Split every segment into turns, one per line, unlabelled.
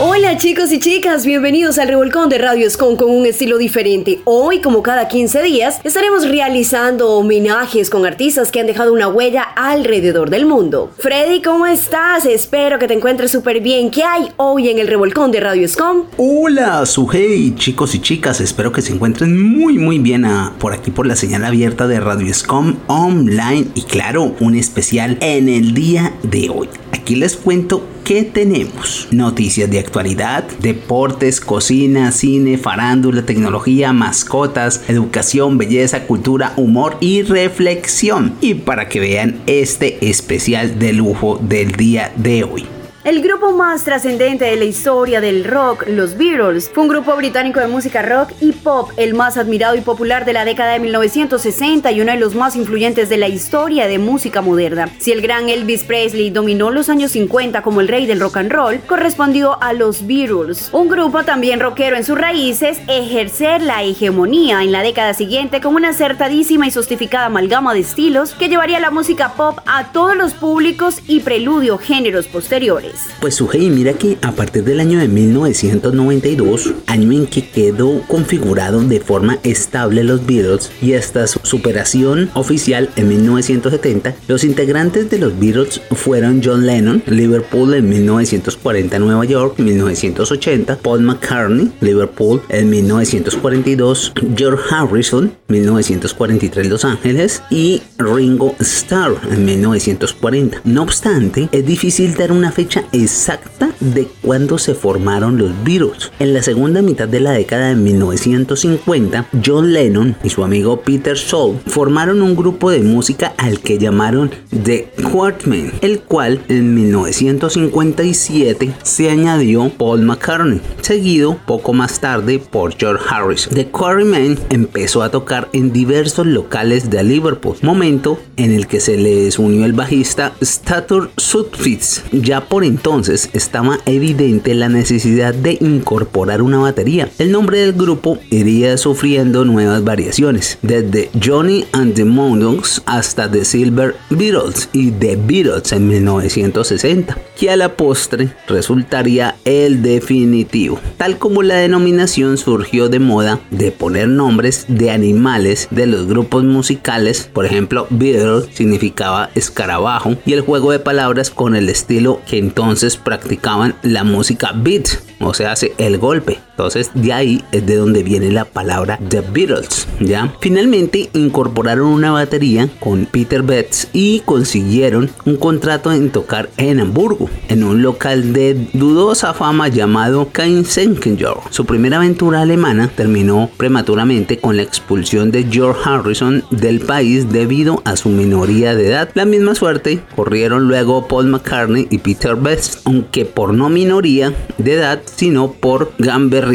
Hola chicos y chicas, bienvenidos al Revolcón de Radio Escon con un estilo diferente. Hoy, como cada 15 días, estaremos realizando homenajes con artistas que han dejado una huella alrededor del mundo. Freddy, ¿cómo estás? Espero que te encuentres súper bien. ¿Qué hay hoy en el Revolcón de Radio Escom?
Hola, Sujei, chicos y chicas, espero que se encuentren muy muy bien ah, por aquí por la señal abierta de Radio Escom online y claro, un especial en el día de hoy. Aquí les cuento ¿qué tenemos? Noticias de actualidad, deportes, cocina, cine, farándula, tecnología, mascotas, educación, belleza, cultura, humor y reflexión. Y para que vean este especial de lujo del día de hoy.
El grupo más trascendente de la historia del rock, los Beatles, fue un grupo británico de música rock y pop, el más admirado y popular de la década de 1960 y uno de los más influyentes de la historia de música moderna. Si el gran Elvis Presley dominó los años 50 como el rey del rock and roll, correspondió a los Beatles, un grupo también rockero en sus raíces, ejercer la hegemonía en la década siguiente con una acertadísima y justificada amalgama de estilos que llevaría la música pop a todos los públicos y preludio géneros posteriores.
Pues Sujei, mira que a partir del año de 1992, año en que quedó configurado de forma estable los Beatles y hasta su superación oficial en 1970, los integrantes de los Beatles fueron John Lennon, Liverpool en 1940 Nueva York, 1980, Paul McCartney, Liverpool en 1942, George Harrison, 1943 Los Ángeles y Ringo Starr en 1940. No obstante, es difícil dar una fecha exacta de cuándo se formaron los Beatles. En la segunda mitad de la década de 1950, John Lennon y su amigo Peter Soul formaron un grupo de música al que llamaron The Quartmen, el cual en 1957 se añadió Paul McCartney, seguido poco más tarde por George Harrison. The Quarrymen empezó a tocar en diversos locales de Liverpool, momento en el que se les unió el bajista Statur Sutfitz. Ya por entonces estaba evidente la necesidad de incorporar una batería. El nombre del grupo iría sufriendo nuevas variaciones, desde Johnny and the Mondogs hasta The Silver Beatles y The Beatles en 1960, que a la postre resultaría el definitivo, tal como la denominación surgió de moda de poner nombres de animales de los grupos musicales, por ejemplo Beatles significaba escarabajo y el juego de palabras con el estilo que entonces practicaban la música beat, o sea, hace el golpe. Entonces de ahí es de donde viene la palabra The Beatles, ¿ya? Finalmente incorporaron una batería con Peter Betts y consiguieron un contrato en tocar en Hamburgo, en un local de dudosa fama llamado Keinsenkinger. Su primera aventura alemana terminó prematuramente con la expulsión de George Harrison del país debido a su minoría de edad. La misma suerte corrieron luego Paul McCartney y Peter Betts, aunque por no minoría de edad, sino por Gamber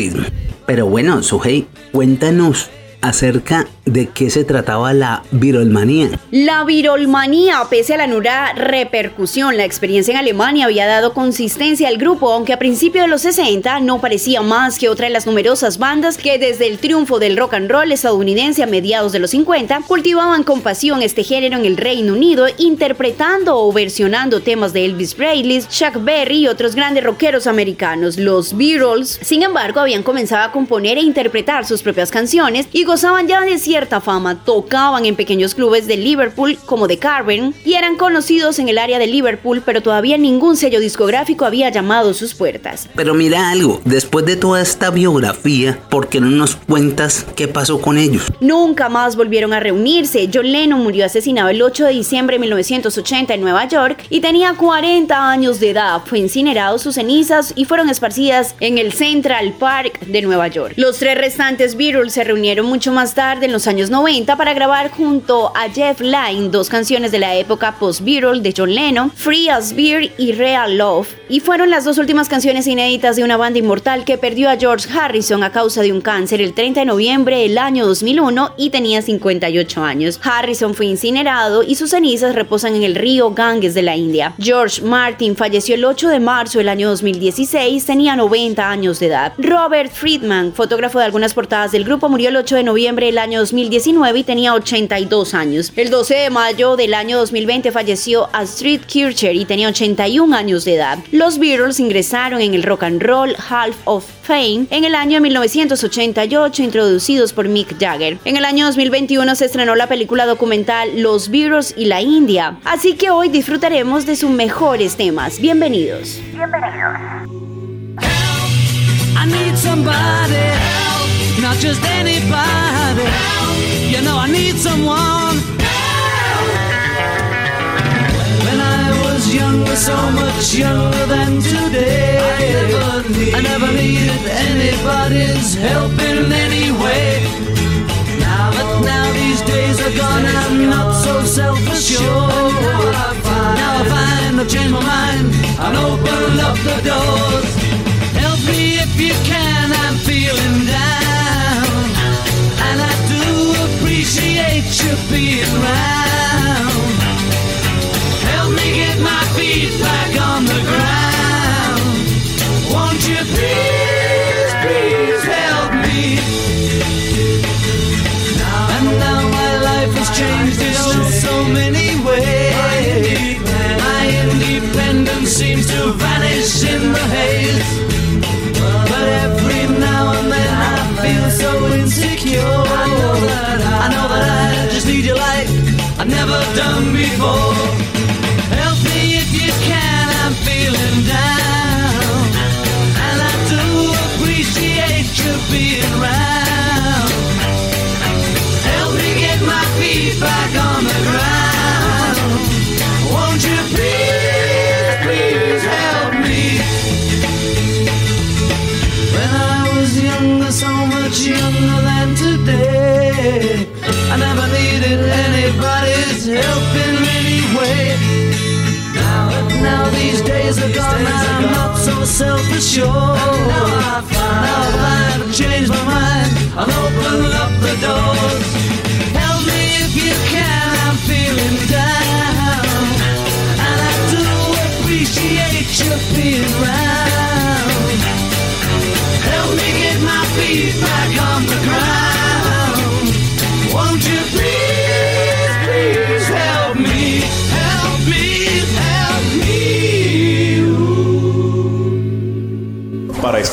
pero bueno, Suhei, cuéntanos acerca de qué se trataba la virolmanía.
La virolmanía, pese a la nula repercusión, la experiencia en Alemania había dado consistencia al grupo, aunque a principios de los 60 no parecía más que otra de las numerosas bandas que desde el triunfo del rock and roll estadounidense a mediados de los 50 cultivaban con pasión este género en el Reino Unido, interpretando o versionando temas de Elvis Presley, Chuck Berry y otros grandes rockeros americanos. Los Beatles, sin embargo, habían comenzado a componer e interpretar sus propias canciones y gozaban ya de cierta fama, tocaban en pequeños clubes de Liverpool como The Carven y eran conocidos en el área de Liverpool, pero todavía ningún sello discográfico había llamado sus puertas.
Pero mira algo, después de toda esta biografía, ¿por qué no nos cuentas qué pasó con ellos?
Nunca más volvieron a reunirse. John Lennon murió asesinado el 8 de diciembre de 1980 en Nueva York y tenía 40 años de edad. Fue incinerado sus cenizas y fueron esparcidas en el Central Park de Nueva York. Los tres restantes Beatles se reunieron mucho más tarde en los años 90 para grabar junto a Jeff Lynne dos canciones de la época post-Beatle de John Lennon, Free as Beer y Real Love, y fueron las dos últimas canciones inéditas de una banda inmortal que perdió a George Harrison a causa de un cáncer el 30 de noviembre del año 2001 y tenía 58 años. Harrison fue incinerado y sus cenizas reposan en el río Ganges de la India. George Martin falleció el 8 de marzo del año 2016, tenía 90 años de edad. Robert Friedman, fotógrafo de algunas portadas del grupo, murió el 8 de noviembre del año
2019 y tenía 82 años. El 12 de mayo del año 2020 falleció Astrid Kircher y tenía 81 años de edad. Los Beatles ingresaron en el Rock and Roll Half of Fame en el año 1988, introducidos por Mick Jagger. En el año 2021 se estrenó la película documental Los Beatles y la India, así que hoy disfrutaremos de sus mejores temas. Bienvenidos. Bienvenidos. I need somebody not just anybody. You know I need someone. When I was younger, so much younger than today, I never, need, I never needed anybody's help in any way. Now But now these days are gone I'm not so self-assured. Now I find I've changed my mind and opened up the doors. Help me if you can, being around. Help me get my feet back on the ground. Won't you please, please help me? And now my life has changed in so many self-assured. Now I find, now I've changed my mind. I'll open up the doors Help me if you can, I'm feeling down. And I do appreciate you being around.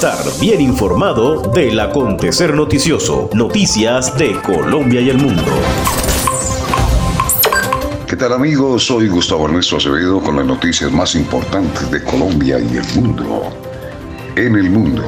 Estar bien informado del acontecer noticioso, noticias de Colombia y el mundo.
¿Qué tal amigos? Soy Gustavo Ernesto Acevedo con las noticias más importantes de Colombia y el mundo. En el mundo.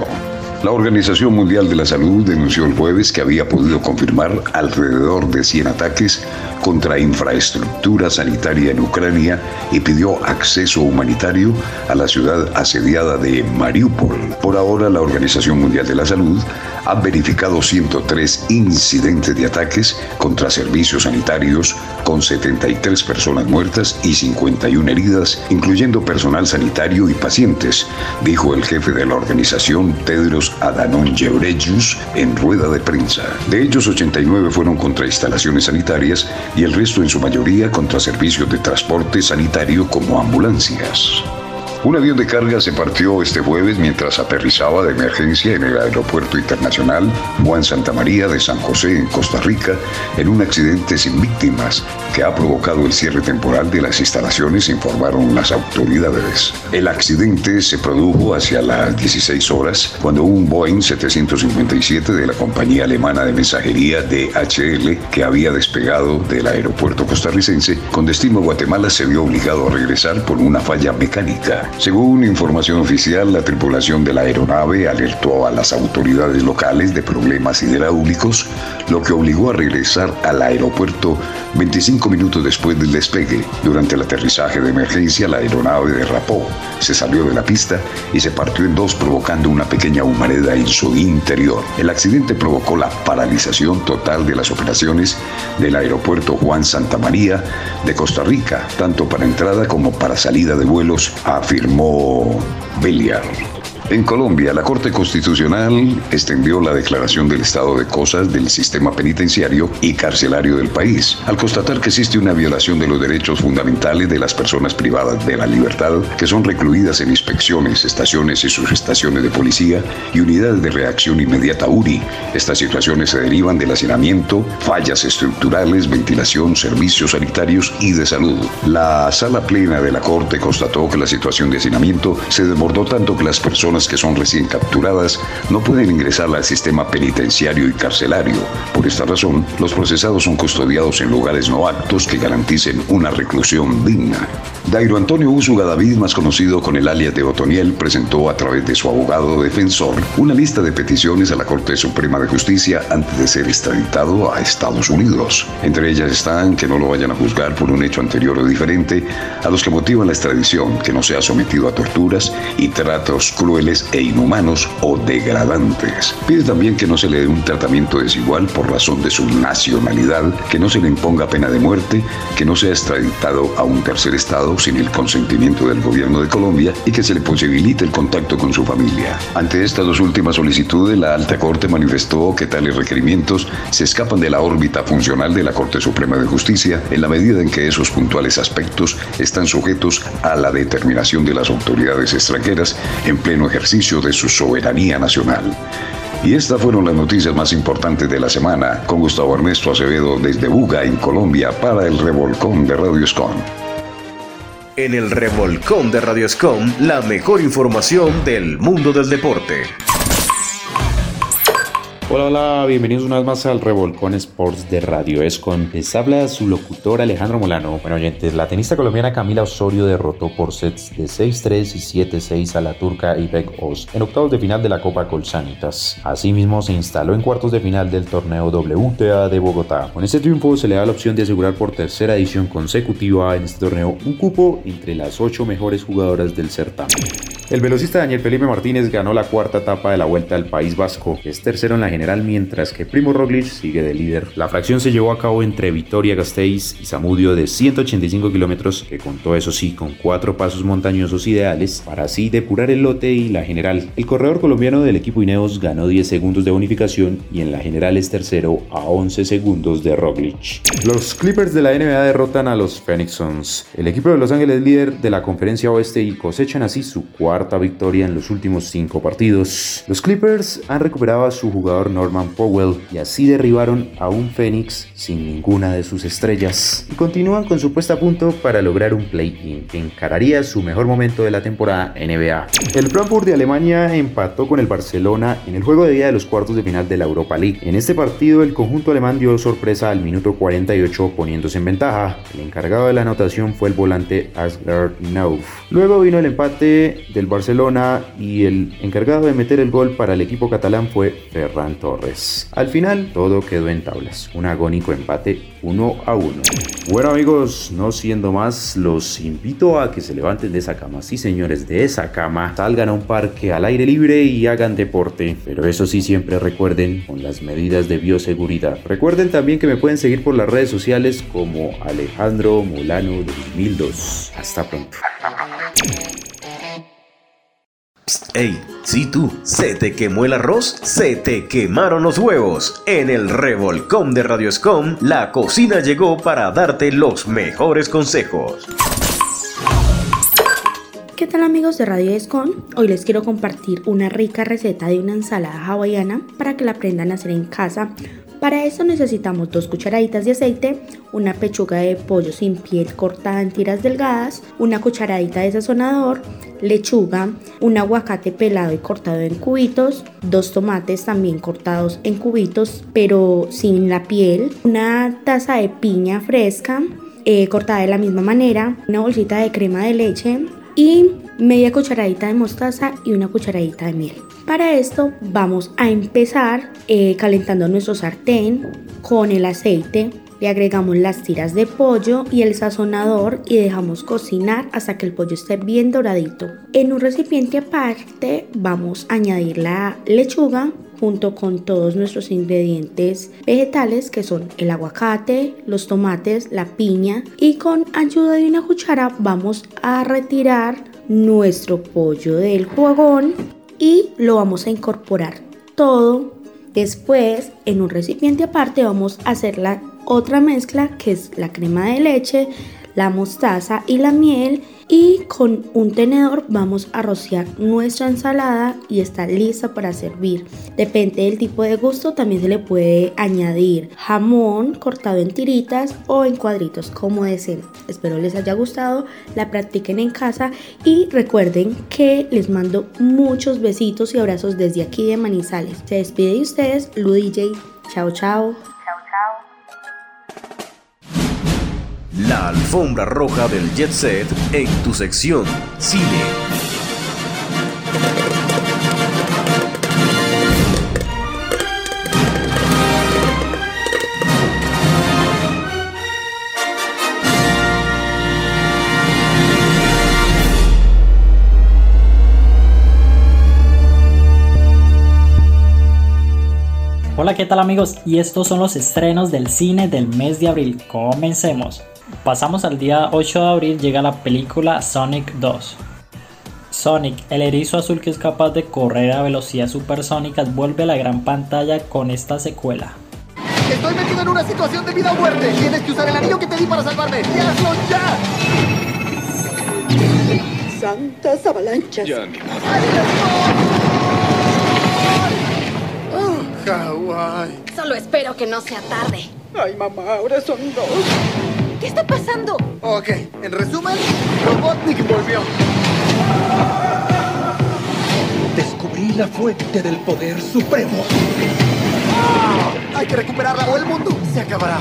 La Organización Mundial de la Salud denunció el jueves que había podido confirmar alrededor de 100 ataques contra infraestructura sanitaria en Ucrania y pidió acceso humanitario a la ciudad asediada de Mariupol. Por ahora, la Organización Mundial de la Salud ha verificado 103 incidentes de ataques contra servicios sanitarios con 73 personas muertas y 51 heridas, incluyendo personal sanitario y pacientes, dijo el jefe de la organización Tedros Adhanom Ghebreyesus en rueda de prensa. De ellos, 89 fueron contra instalaciones sanitarias y el resto en su mayoría contra servicios de transporte sanitario como ambulancias. Un avión de carga se partió este jueves mientras aterrizaba de emergencia en el Aeropuerto Internacional Juan Santa María de San José en Costa Rica en un accidente sin víctimas que ha provocado el cierre temporal de las instalaciones, informaron las autoridades. El accidente se produjo hacia las 16 horas cuando un Boeing 757 de la compañía alemana de mensajería DHL que había despegado del aeropuerto costarricense con destino a Guatemala se vio obligado a regresar por una falla mecánica. Según información oficial, la tripulación de la aeronave alertó a las autoridades locales de problemas hidráulicos, lo que obligó a regresar al aeropuerto 25 minutos después del despegue. Durante el aterrizaje de emergencia, la aeronave derrapó, se salió de la pista y se partió en dos provocando una pequeña humareda en su interior. El accidente provocó la paralización total de las operaciones del aeropuerto Juan Santa María de Costa Rica, tanto para entrada como para salida de vuelos afirmó Beliar. En Colombia, la Corte Constitucional extendió la declaración del estado de cosas del sistema penitenciario y carcelario del país, al constatar que existe una violación de los derechos fundamentales de las personas privadas de la libertad que son recluidas en inspecciones, estaciones y subestaciones de policía y unidades de reacción inmediata URI. Estas situaciones se derivan del hacinamiento, fallas estructurales, ventilación, servicios sanitarios y de salud. La sala plena de la Corte constató que la situación de hacinamiento se desbordó tanto que las personas que son recién capturadas no pueden ingresar al sistema penitenciario y carcelario. Por esta razón, los procesados son custodiados en lugares no aptos que garanticen una reclusión digna. Dairo Antonio Úsuga David, más conocido con el alias de Otoniel, presentó a través de su abogado defensor una lista de peticiones a la Corte Suprema de Justicia antes de ser extraditado a Estados Unidos. Entre ellas están que no lo vayan a juzgar por un hecho anterior o diferente a los que motivan la extradición, que no sea sometido a torturas y tratos crueles e inhumanos o degradantes. Pide también que no se le dé un tratamiento desigual por razón de su nacionalidad, que no se le imponga pena de muerte, que no sea extraditado a un tercer estado sin el consentimiento del gobierno de Colombia y que se le posibilite el contacto con su familia. Ante estas dos últimas solicitudes, la Alta Corte manifestó que tales requerimientos se escapan de la órbita funcional de la Corte Suprema de Justicia en la medida en que esos puntuales aspectos están sujetos a la determinación de las autoridades extranjeras en pleno ejercicio de su soberanía nacional. Y estas fueron las noticias más importantes de la semana con Gustavo Ernesto Acevedo desde Buga, en Colombia, para el Revolcón de Radio Escon.
En el Revolcón de Radio Escom, la mejor información del mundo del deporte.
Hola, hola, bienvenidos una vez más al Revolcón Sports de Radio Escon. Les habla su locutor Alejandro Molano. Bueno, oyentes, la tenista colombiana Camila Osorio derrotó por sets de 6-3 y 7-6 a la turca Ipek Oz en octavos de final de la Copa Colsanitas. Asimismo, se instaló en cuartos de final del torneo WTA de Bogotá. Con este triunfo se le da la opción de asegurar por tercera edición consecutiva en este torneo un cupo entre las ocho mejores jugadoras del certamen. El velocista Daniel Felipe Martínez ganó la cuarta etapa de la Vuelta al País Vasco, es tercero en la general mientras que Primo Roglic sigue de líder. La fracción se llevó a cabo entre Vitoria Gasteiz y Zamudio de 185 kilómetros, que contó eso sí con cuatro pasos montañosos ideales para así depurar el lote y la general. El corredor colombiano del equipo Ineos ganó 10 segundos de bonificación y en la general es tercero a 11 segundos de Roglic. Los Clippers de la NBA derrotan a los Phoenix Suns. El equipo de Los Ángeles líder de la conferencia oeste y cosechan así su victoria en los últimos cinco partidos. Los Clippers han recuperado a su jugador Norman Powell y así derribaron a un Phoenix sin ninguna de sus estrellas y continúan con su puesta a punto para lograr un play-in que encararía su mejor momento de la temporada NBA. El Frankfurt de Alemania empató con el Barcelona en el juego de día de los cuartos de final de la Europa League. En este partido el conjunto alemán dio sorpresa al minuto 48 poniéndose en ventaja. El encargado de la anotación fue el volante Asgard Nauf. Luego vino el empate del Barcelona y el encargado de meter el gol para el equipo catalán fue Ferran Torres. Al final todo quedó en tablas, un agónico empate 1 a 1. Bueno amigos, no siendo más, los invito a que se levanten de esa cama, sí señores, de esa cama, salgan a un parque al aire libre y hagan deporte, pero eso sí siempre recuerden con las medidas de bioseguridad. Recuerden también que me pueden seguir por las redes sociales como Alejandro Molano 2002. Hasta pronto.
Ey, sí tú, ¿se te quemó el arroz? ¿Se te quemaron los huevos? En el revolcón de Radio Escom, la cocina llegó para darte los mejores consejos.
¿Qué tal amigos de Radio Escon? Hoy les quiero compartir una rica receta de una ensalada hawaiana para que la aprendan a hacer en casa para eso necesitamos dos cucharaditas de aceite, una pechuga de pollo sin piel cortada en tiras delgadas, una cucharadita de sazonador, lechuga, un aguacate pelado y cortado en cubitos, dos tomates también cortados en cubitos pero sin la piel, una taza de piña fresca eh, cortada de la misma manera, una bolsita de crema de leche y media cucharadita de mostaza y una cucharadita de miel. Para esto vamos a empezar eh, calentando nuestro sartén con el aceite. Le agregamos las tiras de pollo y el sazonador y dejamos cocinar hasta que el pollo esté bien doradito. En un recipiente aparte vamos a añadir la lechuga junto con todos nuestros ingredientes vegetales que son el aguacate, los tomates, la piña y con ayuda de una cuchara vamos a retirar nuestro pollo del fogón y lo vamos a incorporar todo. Después, en un recipiente aparte, vamos a hacer la otra mezcla que es la crema de leche, la mostaza y la miel y con un tenedor vamos a rociar nuestra ensalada y está lista para servir. Depende del tipo de gusto, también se le puede añadir jamón cortado en tiritas o en cuadritos como deseen. Espero les haya gustado, la practiquen en casa y recuerden que les mando muchos besitos y abrazos desde aquí de Manizales. Se despide de ustedes, Lu DJ. Chao, chao.
La alfombra roja del jet set en tu sección cine.
Hola, ¿qué tal amigos? Y estos son los estrenos del cine del mes de abril. Comencemos. Pasamos al día 8 de abril, llega la película Sonic 2. Sonic, el erizo azul que es capaz de correr a velocidad supersónicas, vuelve a la gran pantalla con esta secuela.
Estoy metido en una situación de vida o muerte. Tienes que usar el anillo que te di para salvarme. ¡Y hazlo ya!
Santas avalanchas.
Ya, Oh, Hawái.
Solo espero que no sea tarde.
Ay, mamá, ahora son dos.
¿Qué está pasando?
Ok, en resumen, Robotnik volvió. Descubrí la fuente del poder supremo. Hay que recuperarla o el mundo se acabará.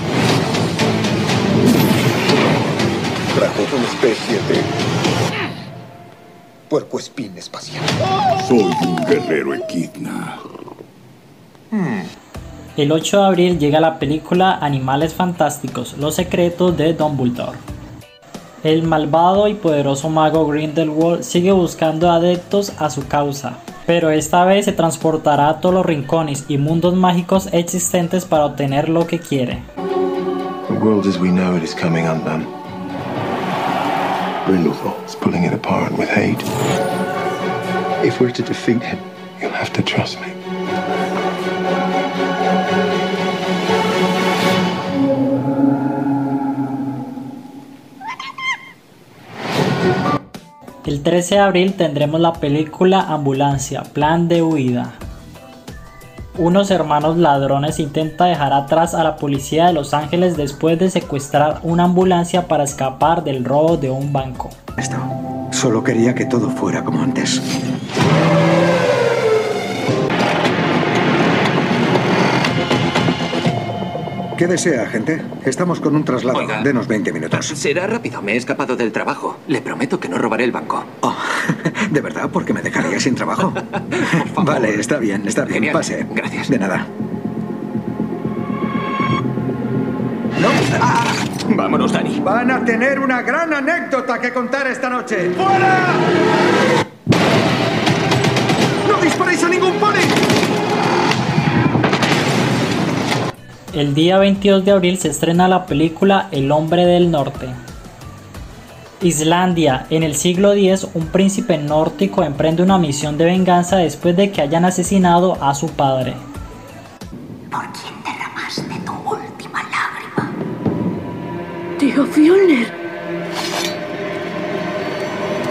Trajo una especie de puerco espín espacial.
Soy un guerrero equidna.
El 8 de abril llega la película Animales Fantásticos, Los Secretos de Dumbledore. El malvado y poderoso mago Grindelwald sigue buscando adeptos a su causa, pero esta vez se transportará a todos los rincones y mundos mágicos existentes para obtener lo que quiere.
The world as we know it is coming undone. Grindelwald is pulling it apart with hate. If we're to defeat him, you'll have to trust me.
El 13 de abril tendremos la película Ambulancia, Plan de Huida. Unos hermanos ladrones intentan dejar atrás a la policía de Los Ángeles después de secuestrar una ambulancia para escapar del robo de un banco.
Esto. Solo quería que todo fuera como antes. ¿Qué desea, gente? Estamos con un traslado.
Oiga.
Denos 20 minutos.
Será rápido, me he escapado del trabajo. Le prometo que no robaré el banco.
Oh, ¿De verdad? ¿Porque me dejaría sin trabajo? vale, está bien, está bien.
Genial.
Pase.
Gracias.
De nada.
Vámonos, Dani.
Van a tener una gran anécdota que contar esta noche. ¡Fuera! ¡No disparéis a ningún pony!
El día 22 de abril se estrena la película El hombre del norte. Islandia. En el siglo X, un príncipe nórdico emprende una misión de venganza después de que hayan asesinado a su padre.
¿Por quién derramaste tu última lágrima? Tío Fjolner.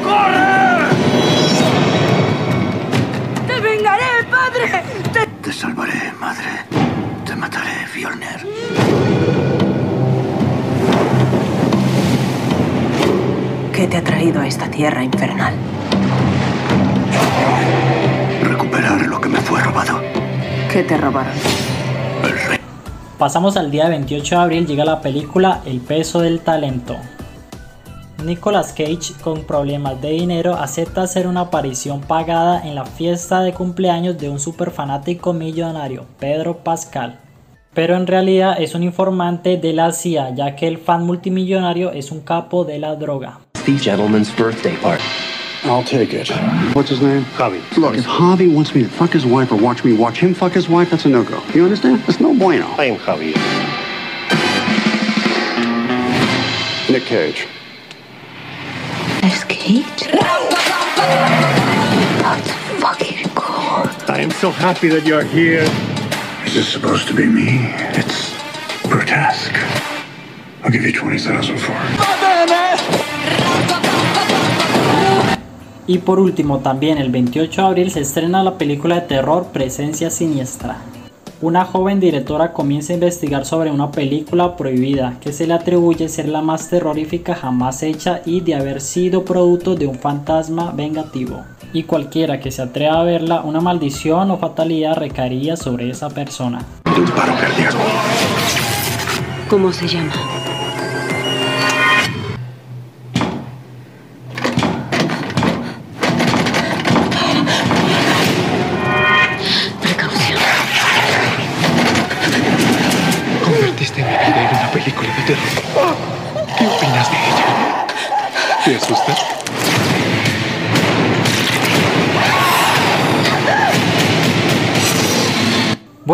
¡Corre! ¡Te vengaré, padre! ¡Te...
Te salvaré, madre.
¿Qué te ha traído a esta tierra infernal?
Recuperar lo que me fue robado.
¿Qué te robaron?
Pasamos al día 28 de abril, llega la película El peso del talento. Nicolas Cage, con problemas de dinero, acepta hacer una aparición pagada en la fiesta de cumpleaños de un superfanático millonario, Pedro Pascal. Pero en realidad es un informante de la CIA, ya que el fan multimillonario es un capo de la droga.
The gentleman's birthday party.
I'll take it.
What's his name?
Javi.
Look, if Javi wants me to fuck his wife or watch me watch him fuck his wife, that's a no-go. You understand? That's no bueno.
I am Javi. Nick Cage.
¿Es Kate? That's fucking cool.
I am so happy that you're here. Is this supposed to be me? It's grotesque. I'll give you 20,000 for it.
Y por último, también el 28 de abril se estrena la película de terror Presencia Siniestra. Una joven directora comienza a investigar sobre una película prohibida que se le atribuye ser la más terrorífica jamás hecha y de haber sido producto de un fantasma vengativo. Y cualquiera que se atreva a verla, una maldición o fatalidad recaería sobre esa persona.
Un paro cardíaco.
¿Cómo se llama?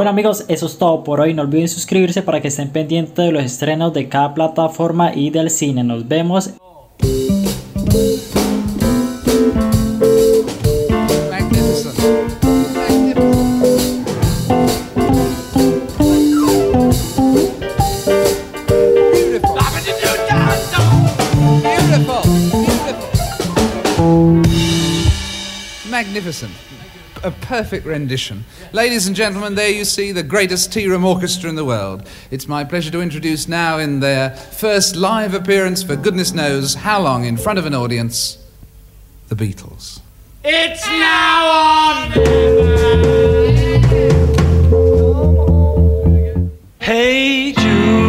Bueno amigos, eso es todo por hoy. No olviden suscribirse para que estén pendientes de los estrenos de cada plataforma y del cine. Nos vemos.
Magnificent. A perfect rendition. Ladies and gentlemen, there you see the greatest tea room orchestra in the world. It's my pleasure to introduce now, in their first live appearance for goodness knows how long in front of an audience, the Beatles.
It's now on.
Hey Jude,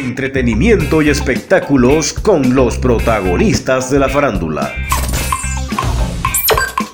Entretenimiento y espectáculos con los protagonistas de la farándula.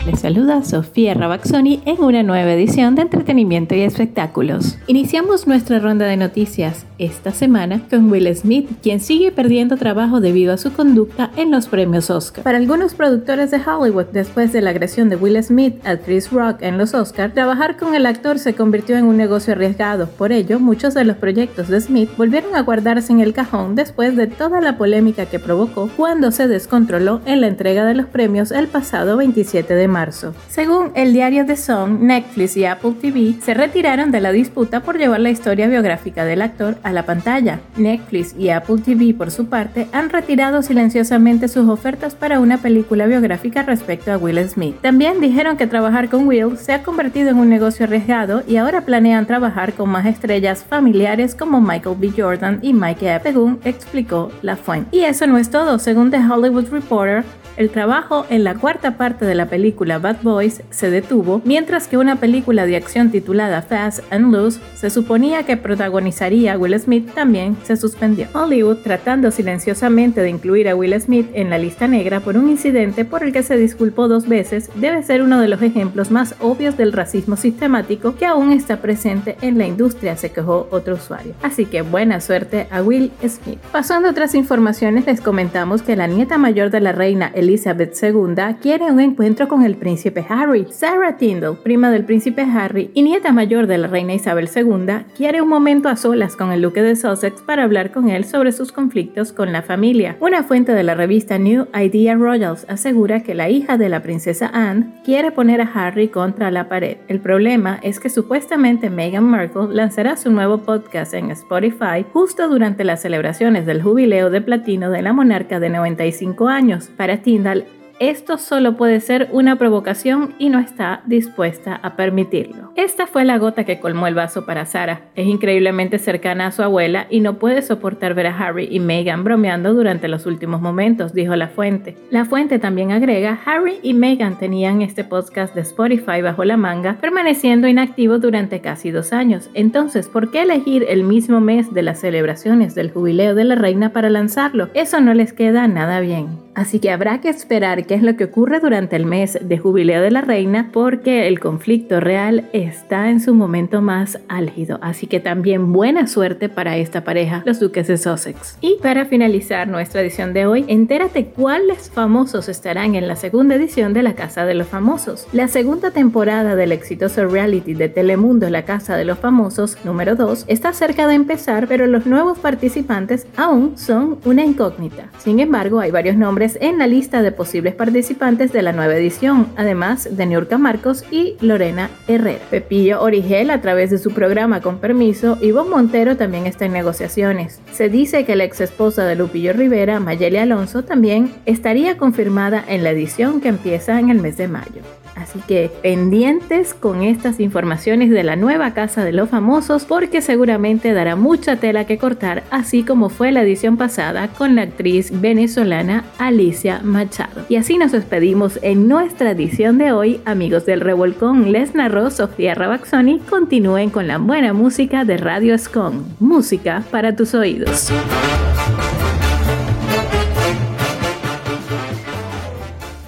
Les saluda Sofía Rabaxoni en una nueva edición de Entretenimiento y Espectáculos. Iniciamos nuestra ronda de noticias esta semana con Will Smith, quien sigue perdiendo trabajo debido a su conducta en los premios Oscar. Para algunos productores de Hollywood, después de la agresión de Will Smith a Chris Rock en los Oscar, trabajar con el actor se convirtió en un negocio arriesgado. Por ello, muchos de los proyectos de Smith volvieron a guardarse en el cajón después de toda la polémica que provocó cuando se descontroló en la entrega de los premios el pasado 27 de marzo. Según el diario The Sun, Netflix y Apple TV se retiraron de la disputa por llevar la historia biográfica del actor a la pantalla. Netflix y Apple TV, por su parte, han retirado silenciosamente sus ofertas para una película biográfica respecto a Will Smith. También dijeron que trabajar con Will se ha convertido en un negocio arriesgado y ahora planean trabajar con más estrellas familiares como Michael B. Jordan y Mike Epps, según explicó la fuente. Y eso no es todo, según The Hollywood Reporter, el trabajo en la cuarta parte de la película Bad Boys se detuvo, mientras que una película de acción titulada Fast and Loose se suponía que protagonizaría Will Smith también se suspendió. Hollywood, tratando silenciosamente de incluir a Will Smith en la lista negra por un incidente por el que se disculpó dos veces, debe ser uno de los ejemplos más obvios del racismo sistemático que aún está presente en la industria, se quejó otro usuario. Así que buena suerte a Will Smith. Pasando a otras informaciones, les comentamos que la nieta mayor de la reina Elizabeth II quiere un encuentro con el príncipe Harry. Sarah Tyndall, prima del príncipe Harry y nieta mayor de la reina Isabel II, quiere un momento a solas con el duque de Sussex para hablar con él sobre sus conflictos con la familia. Una fuente de la revista New Idea Royals asegura que la hija de la princesa Anne quiere poner a Harry contra la pared. El problema es que supuestamente Meghan Markle lanzará su nuevo podcast en Spotify justo durante las celebraciones del jubileo de platino de la monarca de 95 años. Para Esto solo puede ser una provocación y no está dispuesta a permitirlo. Esta fue la gota que colmó el vaso para Sara. Es increíblemente cercana a su abuela y no puede soportar ver a Harry y Meghan bromeando durante los últimos momentos, dijo la fuente. La fuente también agrega, Harry y Meghan tenían este podcast de Spotify bajo la manga, permaneciendo inactivo durante casi dos años. Entonces, ¿por qué elegir el mismo mes de las celebraciones del jubileo de la reina para lanzarlo? Eso no les queda nada bien. Así que habrá que esperar qué es lo que ocurre durante el mes de jubileo de la reina porque el conflicto real está en su momento más álgido. Así que también buena suerte para esta pareja, los duques de Sussex. Y para finalizar nuestra edición de hoy, entérate cuáles famosos estarán en la segunda edición de La Casa de los Famosos. La segunda temporada del exitoso reality de Telemundo La Casa de los Famosos número 2 está cerca de empezar, pero los nuevos participantes aún son una incógnita. Sin embargo, hay varios nombres en la lista de posibles participantes de la nueva edición, además de Niurka Marcos y Lorena Herrera. Pepillo Origel, a través de su programa Con Permiso, Ivonne Montero también está en negociaciones. Se dice que la ex esposa de Lupillo Rivera, Mayeli Alonso, también estaría confirmada en la edición que empieza en el mes de mayo. Así que pendientes con estas informaciones de la nueva Casa de los Famosos porque seguramente dará mucha tela que cortar, así como fue la edición pasada con la actriz venezolana Alicia Machado. Y así nos despedimos en nuestra edición de hoy, amigos del Revolcón. Les narró Sofía Rabaxoni. Continúen con la buena música de Radio Escon. Música para tus oídos.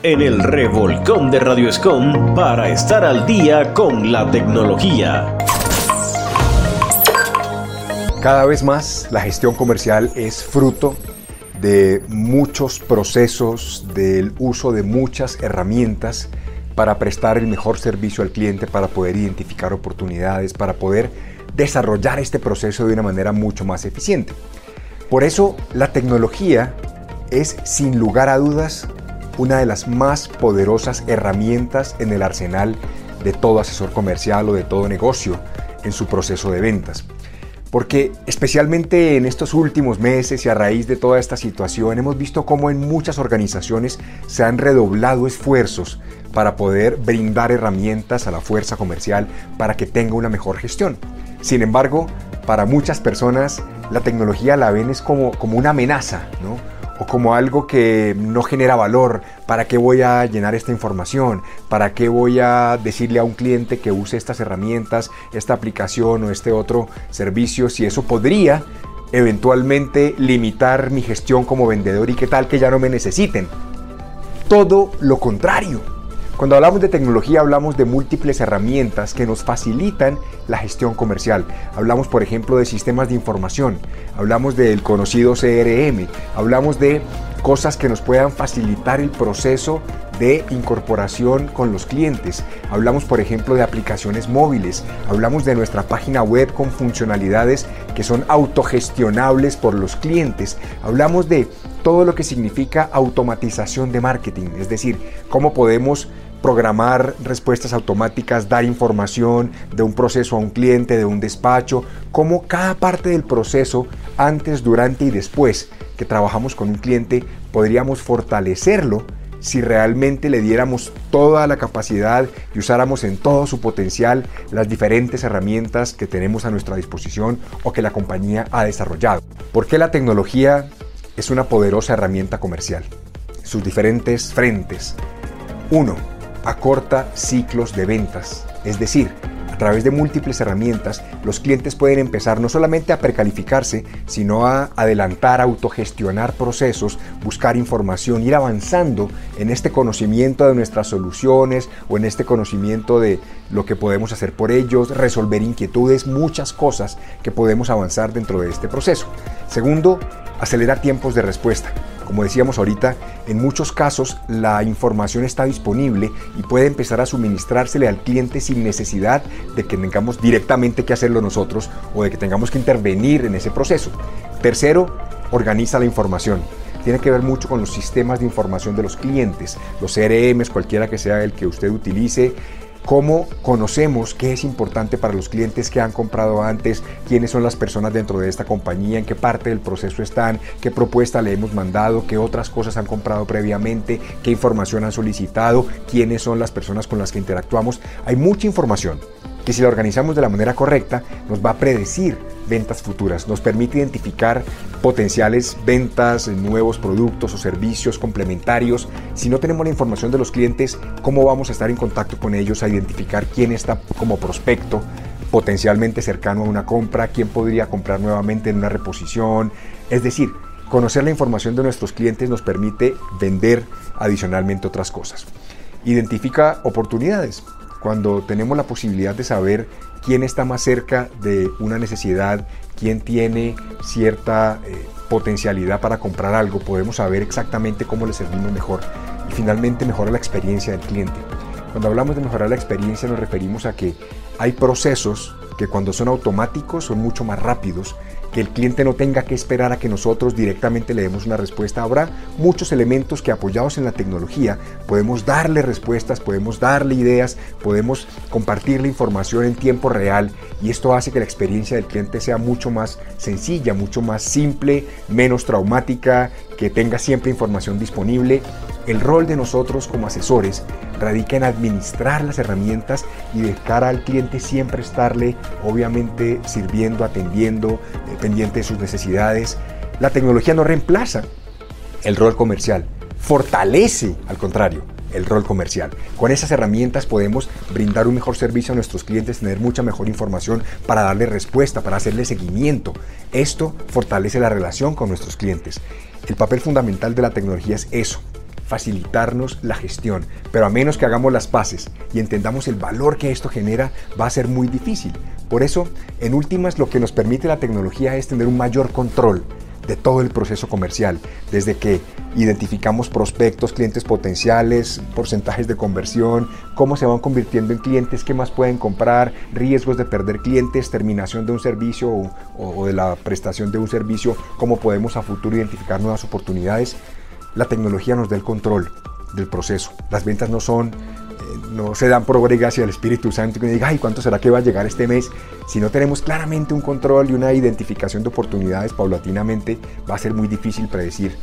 en el revolcón de Radio Escom para estar al día con la tecnología.
Cada vez más la gestión comercial es fruto de muchos procesos, del uso de muchas herramientas para prestar el mejor servicio al cliente, para poder identificar oportunidades, para poder desarrollar este proceso de una manera mucho más eficiente. Por eso la tecnología es sin lugar a dudas una de las más poderosas herramientas en el arsenal de todo asesor comercial o de todo negocio en su proceso de ventas. Porque especialmente en estos últimos meses y a raíz de toda esta situación hemos visto cómo en muchas organizaciones se han redoblado esfuerzos para poder brindar herramientas a la fuerza comercial para que tenga una mejor gestión. Sin embargo, para muchas personas la tecnología la ven es como, como una amenaza, ¿no? O como algo que no genera valor. ¿Para qué voy a llenar esta información? ¿Para qué voy a decirle a un cliente que use estas herramientas, esta aplicación o este otro servicio si eso podría eventualmente limitar mi gestión como vendedor y qué tal que ya no me necesiten. Todo lo contrario. Cuando hablamos de tecnología hablamos de múltiples herramientas que nos facilitan la gestión comercial. Hablamos por ejemplo de sistemas de información, hablamos del conocido CRM, hablamos de cosas que nos puedan facilitar el proceso de incorporación con los clientes. Hablamos, por ejemplo, de aplicaciones móviles. Hablamos de nuestra página web con funcionalidades que son autogestionables por los clientes. Hablamos de todo lo que significa automatización de marketing, es decir, cómo podemos programar respuestas automáticas, dar información de un proceso a un cliente, de un despacho, cómo cada parte del proceso, antes, durante y después que trabajamos con un cliente, podríamos fortalecerlo si realmente le diéramos toda la capacidad y usáramos en todo su potencial las diferentes herramientas que tenemos a nuestra disposición o que la compañía ha desarrollado. ¿Por qué la tecnología es una poderosa herramienta comercial? Sus diferentes frentes. Uno, acorta ciclos de ventas, es decir, a través de múltiples herramientas, los clientes pueden empezar no solamente a precalificarse, sino a adelantar, autogestionar procesos, buscar información, ir avanzando en este conocimiento de nuestras soluciones o en este conocimiento de lo que podemos hacer por ellos, resolver inquietudes, muchas cosas que podemos avanzar dentro de este proceso. Segundo, acelerar tiempos de respuesta. Como decíamos ahorita, en muchos casos la información está disponible y puede empezar a suministrársele al cliente sin necesidad de que tengamos directamente que hacerlo nosotros o de que tengamos que intervenir en ese proceso. Tercero, organiza la información tiene que ver mucho con los sistemas de información de los clientes, los CRMs, cualquiera que sea el que usted utilice, cómo conocemos qué es importante para los clientes que han comprado antes, quiénes son las personas dentro de esta compañía, en qué parte del proceso están, qué propuesta le hemos mandado, qué otras cosas han comprado previamente, qué información han solicitado, quiénes son las personas con las que interactuamos. Hay mucha información que si la organizamos de la manera correcta nos va a predecir ventas futuras, nos permite identificar potenciales ventas, nuevos productos o servicios complementarios. Si no tenemos la información de los clientes, ¿cómo vamos a estar en contacto con ellos a identificar quién está como prospecto? potencialmente cercano a una compra, quién podría comprar nuevamente en una reposición. Es decir, conocer la información de nuestros clientes nos permite vender adicionalmente otras cosas. Identifica oportunidades cuando tenemos la posibilidad de saber quién está más cerca de una necesidad, quién tiene cierta eh, potencialidad para comprar algo, podemos saber exactamente cómo le servimos mejor y finalmente mejora la experiencia del cliente. Cuando hablamos de mejorar la experiencia nos referimos a que hay procesos que cuando son automáticos son mucho más rápidos que el cliente no tenga que esperar a que nosotros directamente le demos una respuesta. Habrá muchos elementos que apoyados en la tecnología podemos darle respuestas, podemos darle ideas, podemos compartir la información en tiempo real y esto hace que la experiencia del cliente sea mucho más sencilla, mucho más simple, menos traumática, que tenga siempre información disponible. El rol de nosotros como asesores radica en administrar las herramientas y de al cliente siempre estarle obviamente sirviendo, atendiendo, eh, pendiente de sus necesidades. La tecnología no reemplaza el rol comercial, fortalece al contrario el rol comercial. Con esas herramientas podemos brindar un mejor servicio a nuestros clientes, tener mucha mejor información para darle respuesta, para hacerle seguimiento. Esto fortalece la relación con nuestros clientes. El papel fundamental de la tecnología es eso, facilitarnos la gestión, pero a menos que hagamos las paces y entendamos el valor que esto genera, va a ser muy difícil. Por eso, en últimas, lo que nos permite la tecnología es tener un mayor control de todo el proceso comercial, desde que identificamos prospectos, clientes potenciales, porcentajes de conversión, cómo se van convirtiendo en clientes, qué más pueden comprar, riesgos de perder clientes, terminación de un servicio o, o de la prestación de un servicio, cómo podemos a futuro identificar nuevas oportunidades. La tecnología nos da el control del proceso. Las ventas no son no se dan por obra y gracia del Espíritu Santo que diga, ay, ¿cuánto será que va a llegar este mes? Si no tenemos claramente un control y una identificación de oportunidades paulatinamente, va a ser muy difícil predecir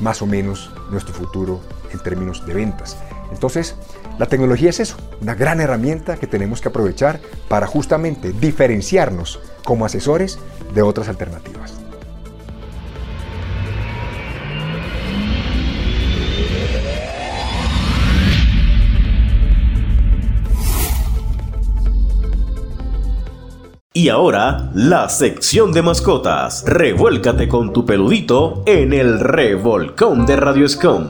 más o menos nuestro futuro en términos de ventas. Entonces, la tecnología es eso, una gran herramienta que tenemos que aprovechar para justamente diferenciarnos como asesores de otras alternativas.
Y ahora, la sección de mascotas. Revuélcate con tu peludito en el revolcón de Radio Escom.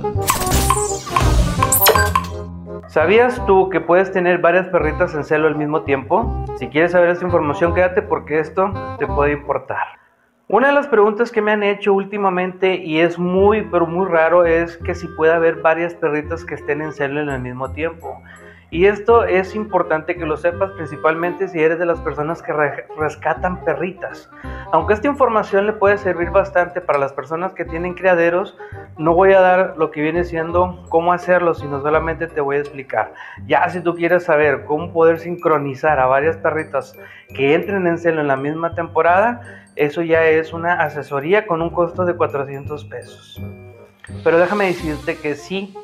¿Sabías tú que puedes tener varias perritas en celo al mismo tiempo? Si quieres saber esta información, quédate porque esto te puede importar. Una de las preguntas que me han hecho últimamente y es muy, pero muy raro es que si puede haber varias perritas que estén en celo al mismo tiempo. Y esto es importante que lo sepas principalmente si eres de las personas que rescatan perritas. Aunque esta información le puede servir bastante para las personas que tienen criaderos, no voy a dar lo que viene siendo cómo hacerlo, sino solamente te voy a explicar. Ya si tú quieres saber cómo poder sincronizar a varias perritas que entren en celo en la misma temporada, eso ya es una asesoría con un costo de 400 pesos. Pero déjame decirte que sí,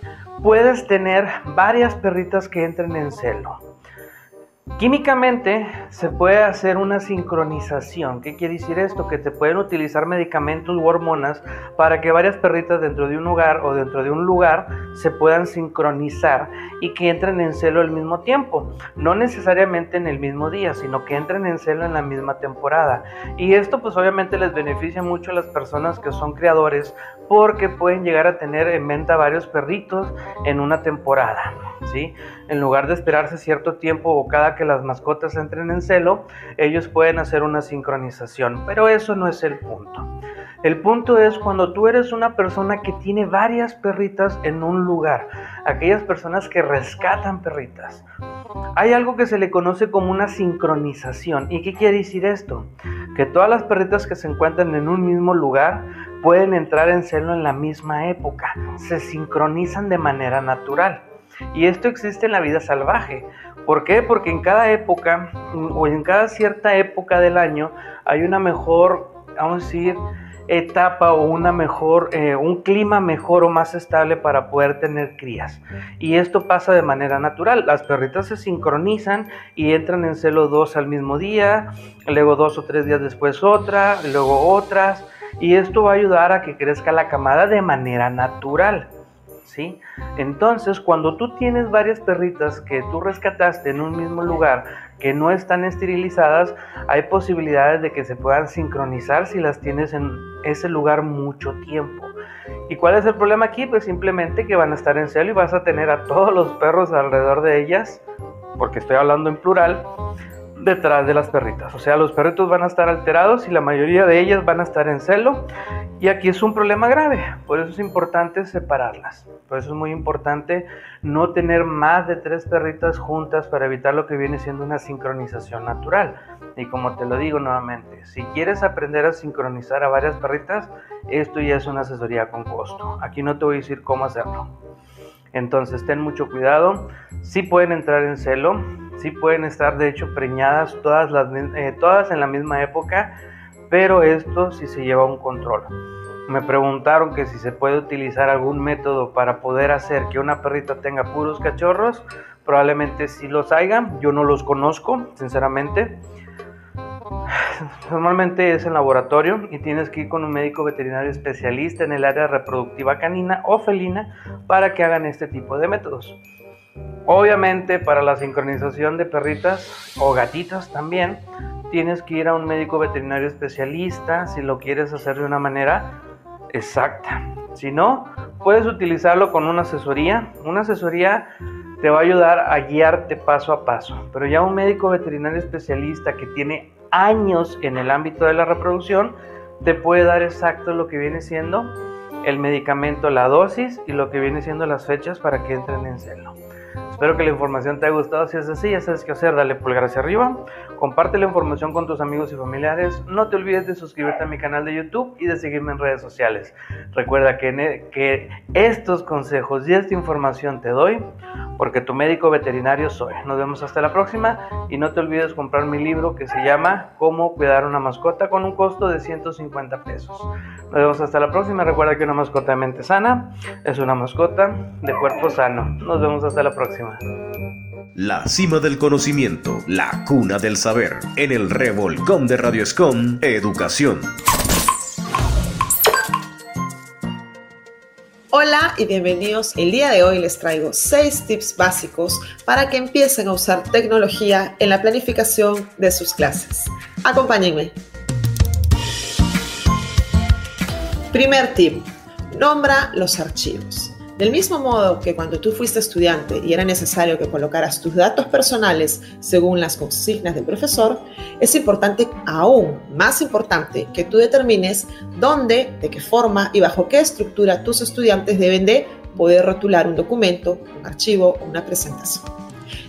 puedes tener varias perritas que entren en celo. Químicamente se puede hacer una sincronización. ¿Qué quiere decir esto? Que te pueden utilizar medicamentos u hormonas para que varias perritas dentro de un hogar o dentro de un lugar se puedan sincronizar y que entren en celo al mismo tiempo. No necesariamente en el mismo día, sino que entren en celo en la misma temporada. Y esto pues obviamente les beneficia mucho a las personas que son creadores porque pueden llegar a tener en venta varios perritos en una temporada. ¿sí? En lugar de esperarse cierto tiempo o cada que las mascotas entren en celo, ellos pueden hacer una sincronización. Pero eso no es el punto. El punto es cuando tú eres una persona que tiene varias perritas en un lugar, aquellas personas que rescatan perritas. Hay algo que se le conoce como una sincronización. ¿Y qué quiere decir esto? Que todas las perritas que se encuentran en un mismo lugar pueden entrar en celo en la misma época, se sincronizan de manera natural. Y esto existe en la vida salvaje. ¿Por qué? Porque en cada época o en cada cierta época del año hay una mejor, vamos a decir, etapa o una mejor, eh, un clima mejor o más estable para poder tener crías. Y esto pasa de manera natural. Las perritas se sincronizan y entran en celo dos al mismo día, luego dos o tres días después otra, luego otras. Y esto va a ayudar a que crezca la camada de manera natural. ¿Sí? Entonces, cuando tú tienes varias perritas que tú rescataste en un mismo lugar, que no están esterilizadas, hay posibilidades de que se puedan sincronizar si las tienes en ese lugar mucho tiempo. ¿Y cuál es el problema aquí? Pues simplemente que van a estar en celo y vas a tener a todos los perros alrededor de ellas, porque estoy hablando en plural, detrás de las perritas. O sea, los perritos van a estar alterados y la mayoría de ellas van a estar en celo. Y aquí es un problema grave. Por eso es importante separarlas. Por eso es muy importante no tener más de tres perritas juntas para evitar lo que viene siendo una sincronización natural. Y como te lo digo nuevamente, si quieres aprender a sincronizar a varias perritas, esto ya es una asesoría con costo. Aquí no te voy a decir cómo hacerlo. Entonces ten mucho cuidado. Si pueden entrar en celo, si pueden estar de hecho preñadas todas, las, eh, todas en la misma época, pero esto sí se lleva un control. Me preguntaron que si se puede utilizar algún método para poder hacer que una perrita tenga puros cachorros. Probablemente sí los haya, yo no los conozco, sinceramente. Normalmente es en laboratorio y tienes que ir con un médico veterinario especialista en el área reproductiva canina o felina para que hagan este tipo de métodos. Obviamente para la sincronización de perritas o gatitas también tienes que ir a un médico veterinario especialista si lo quieres hacer de una manera exacta. Si no, puedes utilizarlo con una asesoría. Una asesoría te va a ayudar a guiarte paso a paso. Pero ya un médico veterinario especialista que tiene años en el ámbito de la reproducción, te puede dar exacto lo que viene siendo el medicamento, la dosis y lo que viene siendo las fechas para que entren en celo. Espero que la información te haya gustado. Si es así, ya sabes qué hacer. Dale pulgar hacia arriba. Comparte la información con tus amigos y familiares. No te olvides de suscribirte a mi canal de YouTube y de seguirme en redes sociales. Recuerda que, e, estos consejos y esta información te doy porque tu médico veterinario soy. Nos vemos hasta la próxima y no te olvides comprar mi libro que se llama Cómo cuidar una mascota con un costo de 150 pesos. Nos vemos hasta la próxima. Recuerda que una mascota de mente sana es una mascota de cuerpo sano. Nos vemos hasta la próxima.
La cima del conocimiento, la cuna del saber, en el revolcón de Radio Escom, Educación.
Hola y bienvenidos. El día de hoy les traigo 6 tips básicos para que empiecen a usar tecnología en la planificación de sus clases. Acompáñenme. Primer tip, nombra los archivos. Del mismo modo que cuando tú fuiste estudiante y era necesario que colocaras tus datos personales según las consignas del profesor, es importante, aún más importante, que tú determines dónde, de qué forma y bajo qué estructura tus estudiantes deben de poder rotular un documento, un archivo o una presentación.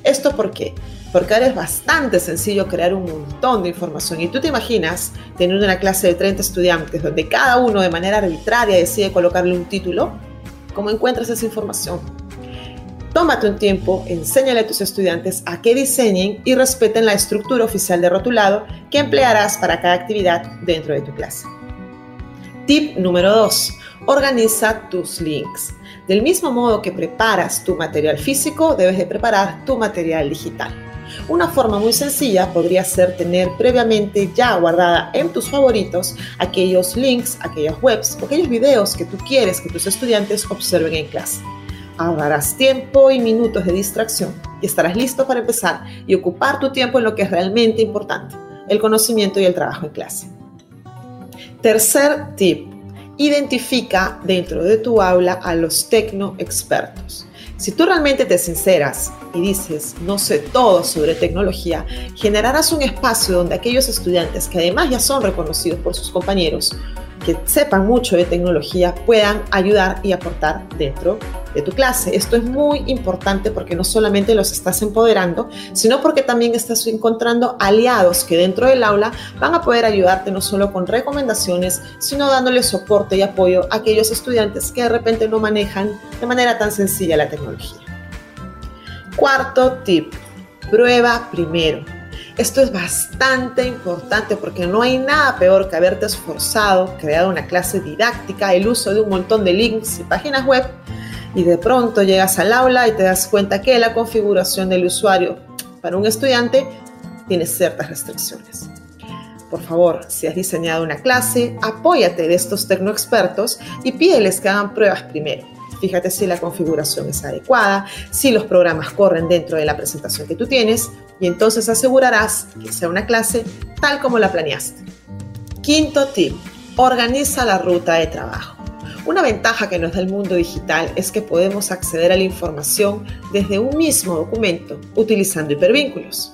¿Esto por qué? Porque ahora es bastante sencillo crear un montón de información y tú te imaginas tener una clase de 30 estudiantes donde cada uno de manera arbitraria decide colocarle un título ¿Cómo encuentras esa información? Tómate un tiempo, enséñale a tus estudiantes a que diseñen y respeten la estructura oficial de rotulado que emplearás para cada actividad dentro de tu clase. Tip número 2. Organiza tus links. Del mismo modo que preparas tu material físico, debes de preparar tu material digital. Una forma muy sencilla podría ser tener previamente ya guardada en tus favoritos aquellos links, aquellas webs aquellos videos que tú quieres que tus estudiantes observen en clase. Ahorrarás tiempo y minutos de distracción y estarás listo para empezar y ocupar tu tiempo en lo que es realmente importante, el conocimiento y el trabajo en clase. Tercer tip, identifica dentro de tu aula a los tecno expertos. Si tú realmente te sinceras y dices, no sé todo sobre tecnología, generarás un espacio donde aquellos estudiantes que además ya son reconocidos por sus compañeros, que sepan mucho de tecnología, puedan ayudar y aportar dentro de tu clase. Esto es muy importante porque no solamente los estás empoderando, sino porque también estás encontrando aliados que dentro del aula van a poder ayudarte no solo con recomendaciones, sino dándole soporte y apoyo a aquellos estudiantes que de repente no manejan de manera tan sencilla la tecnología. Cuarto tip, prueba primero. Esto es bastante importante porque no hay nada peor que haberte esforzado, creado una clase didáctica, el uso de un montón de links y páginas web y de pronto llegas al aula y te das cuenta que la configuración del usuario para un estudiante tiene ciertas restricciones. Por favor, si has diseñado una clase, apóyate de estos tecnoexpertos y pídeles que hagan pruebas primero. Fíjate si la configuración es adecuada, si los programas corren dentro de la presentación que tú tienes y entonces asegurarás que sea una clase tal como la planeaste. Quinto tip, organiza la ruta de trabajo. Una ventaja que nos da el mundo digital es que podemos acceder a la información desde un mismo documento utilizando hipervínculos.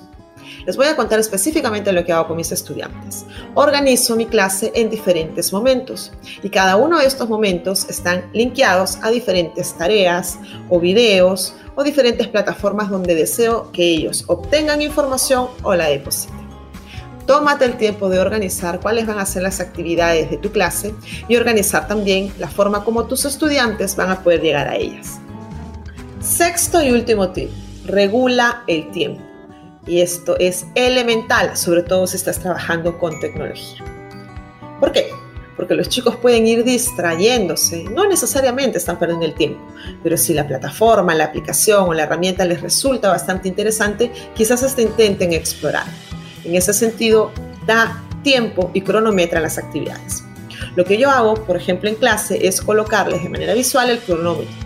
Les voy a contar específicamente lo que hago con mis estudiantes. Organizo mi clase en diferentes momentos y cada uno de estos momentos están linkeados a diferentes tareas o videos o diferentes plataformas donde deseo que ellos obtengan información o la depositen. Tómate el tiempo de organizar cuáles van a ser las actividades de tu clase y organizar también la forma como tus estudiantes van a poder llegar a ellas. Sexto y último tip, regula el tiempo. Y esto es elemental, sobre todo si estás trabajando con tecnología. ¿Por qué? Porque los chicos pueden ir distrayéndose, no necesariamente están perdiendo el tiempo, pero si la plataforma, la aplicación o la herramienta les resulta bastante interesante, quizás hasta intenten explorar. En ese sentido, da tiempo y cronometra las actividades. Lo que yo hago, por ejemplo, en clase es colocarles de manera visual el cronómetro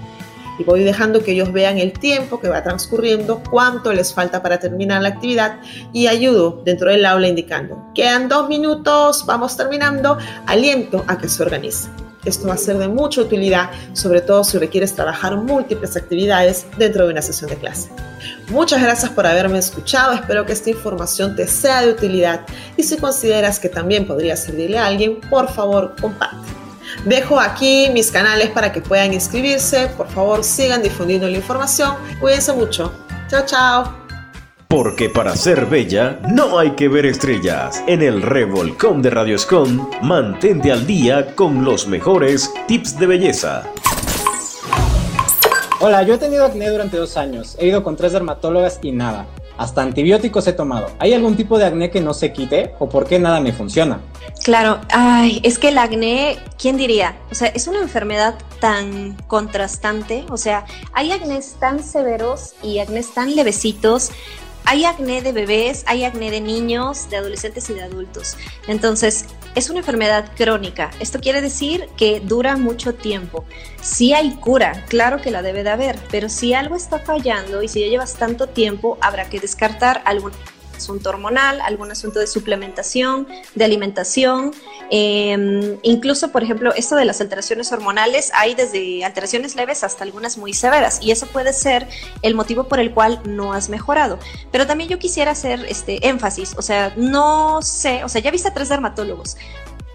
y voy dejando que ellos vean el tiempo que va transcurriendo, cuánto les falta para terminar la actividad y ayudo dentro del aula indicando, quedan dos minutos, vamos terminando, aliento a que se organice. Esto va a ser de mucha utilidad, sobre todo si requieres trabajar múltiples actividades dentro de una sesión de clase. Muchas gracias por haberme escuchado, espero que esta información te sea de utilidad y si consideras que también podría servirle a alguien, por favor comparte. Dejo aquí mis canales para que puedan inscribirse. Por favor, sigan difundiendo la información. Cuídense mucho. Chao, chao.
Porque para ser bella no hay que ver estrellas. En el Revolcón de Radioscom, mantente al día con los mejores tips de belleza.
Hola, yo he tenido acné durante dos años. He ido con tres dermatólogas y nada. Hasta antibióticos he tomado. ¿Hay algún tipo de acné que no se quite o por qué nada me funciona?
Claro, ay, es que el acné, ¿quién diría? O sea, es una enfermedad tan contrastante, o sea, hay acnés tan severos y acnés tan levecitos. Hay acné de bebés, hay acné de niños, de adolescentes y de adultos. Entonces, es una enfermedad crónica. Esto quiere decir que dura mucho tiempo. Si hay cura, claro que la debe de haber, pero si algo está fallando y si ya llevas tanto tiempo, habrá que descartar algún asunto hormonal, algún asunto de suplementación, de alimentación, eh, incluso, por ejemplo, esto de las alteraciones hormonales, hay desde alteraciones leves hasta algunas muy severas y eso puede ser el motivo por el cual no has mejorado. Pero también yo quisiera hacer este énfasis, o sea, no sé, o sea, ya viste a tres dermatólogos,